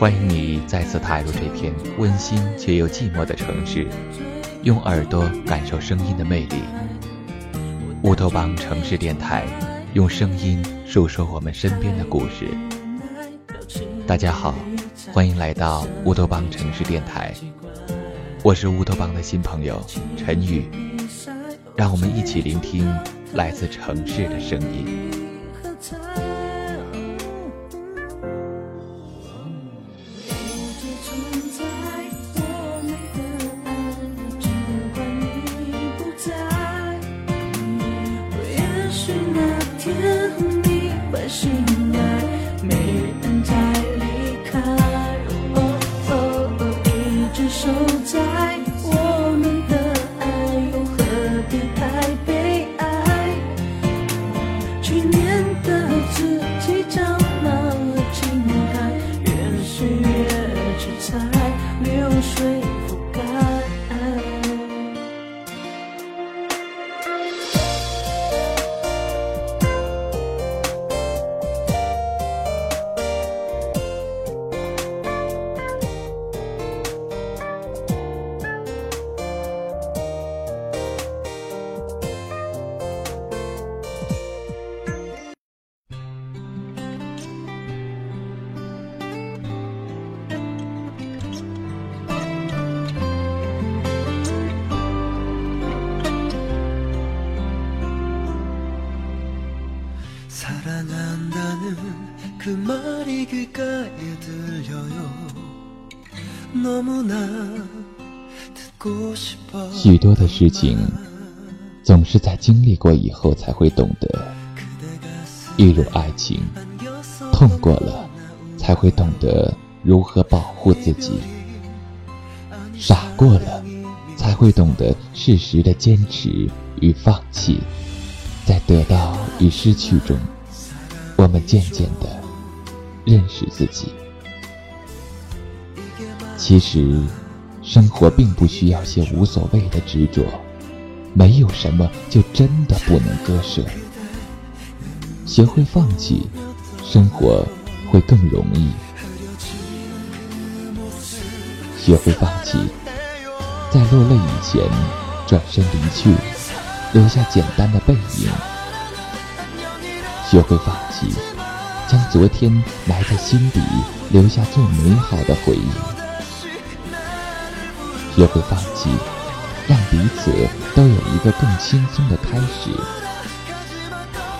欢迎你再次踏入这片温馨却又寂寞的城市，用耳朵感受声音的魅力。乌托邦城市电台，用声音诉说我们身边的故事。大家好，欢迎来到乌托邦城市电台，我是乌托邦的新朋友陈宇，让我们一起聆听来自城市的声音。去年的字。许多的事情，总是在经历过以后才会懂得。一如爱情，痛过了，才会懂得如何保护自己；傻过了，才会懂得适时的坚持与放弃。在得到与失去中，我们渐渐的认识自己。其实。生活并不需要些无所谓的执着，没有什么就真的不能割舍。学会放弃，生活会更容易。学会放弃，在落泪以前转身离去，留下简单的背影。学会放弃，将昨天埋在心底，留下最美好的回忆。学会放弃，让彼此都有一个更轻松的开始。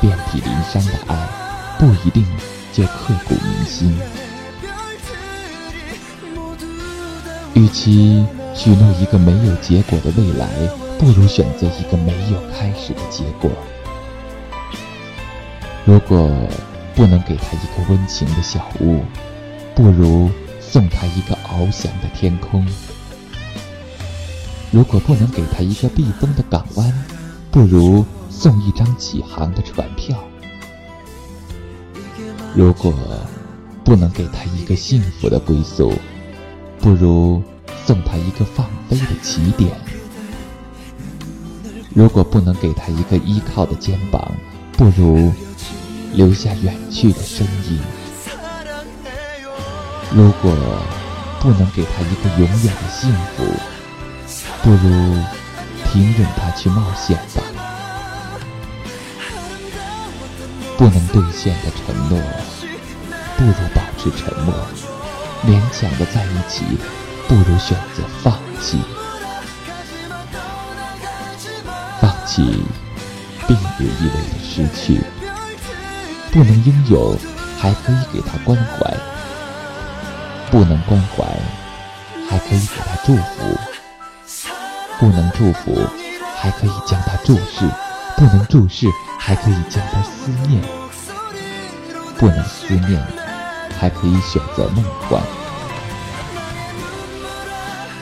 遍体鳞伤的爱，不一定就刻骨铭心。与其许诺一个没有结果的未来，不如选择一个没有开始的结果。如果不能给他一个温情的小屋，不如送他一个翱翔的天空。如果不能给他一个避风的港湾，不如送一张起航的船票；如果不能给他一个幸福的归宿，不如送他一个放飞的起点；如果不能给他一个依靠的肩膀，不如留下远去的身影；如果不能给他一个永远的幸福，不如停任他去冒险吧。不能兑现的承诺，不如保持沉默。勉强的在一起，不如选择放弃。放弃并不意味着失去。不能拥有，还可以给他关怀；不能关怀，还可以给他祝福。不能祝福，还可以将他注视；不能注视，还可以将他思念；不能思念，还可以选择梦幻。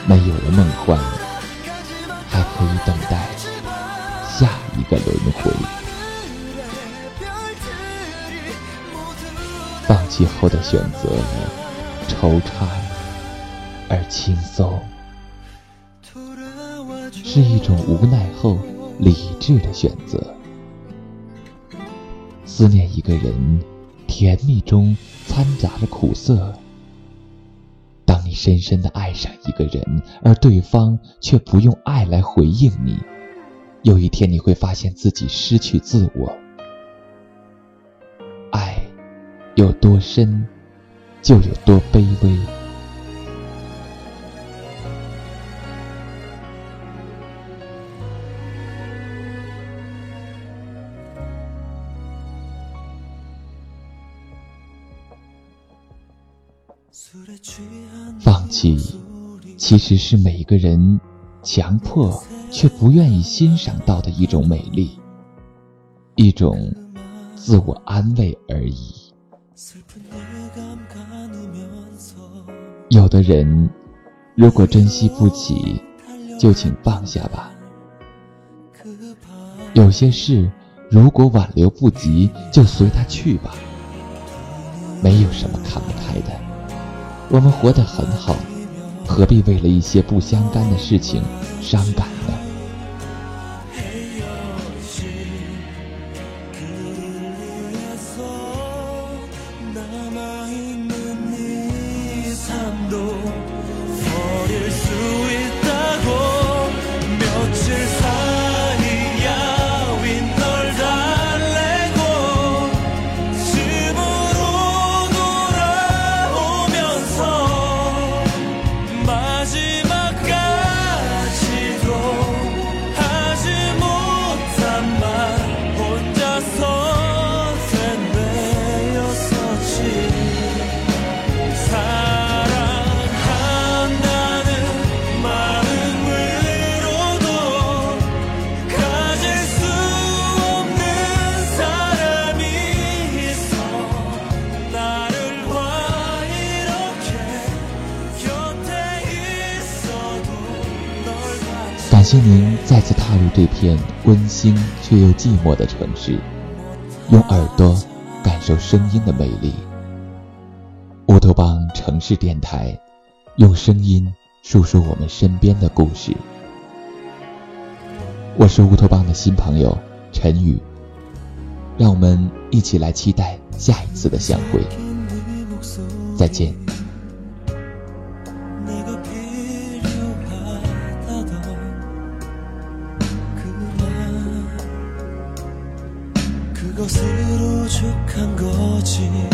没有了梦幻，还可以等待下一个轮回。放弃后的选择，惆怅而轻松。是一种无奈后理智的选择。思念一个人，甜蜜中掺杂着苦涩，当你深深的爱上一个人，而对方却不用爱来回应你，有一天你会发现自己失去自我。有多深，就有多卑微。放弃，其实是每个人强迫却不愿意欣赏到的一种美丽，一种自我安慰而已。有的人，如果珍惜不起，就请放下吧。有些事，如果挽留不及，就随他去吧。没有什么看不开的。我们活得很好，何必为了一些不相干的事情伤感呢？感谢您再次踏入这片温馨却又寂寞的城市，用耳朵感受声音的魅力。乌托邦城市电台，用声音诉说我们身边的故事。我是乌托邦的新朋友陈宇，让我们一起来期待下一次的相会。再见。осени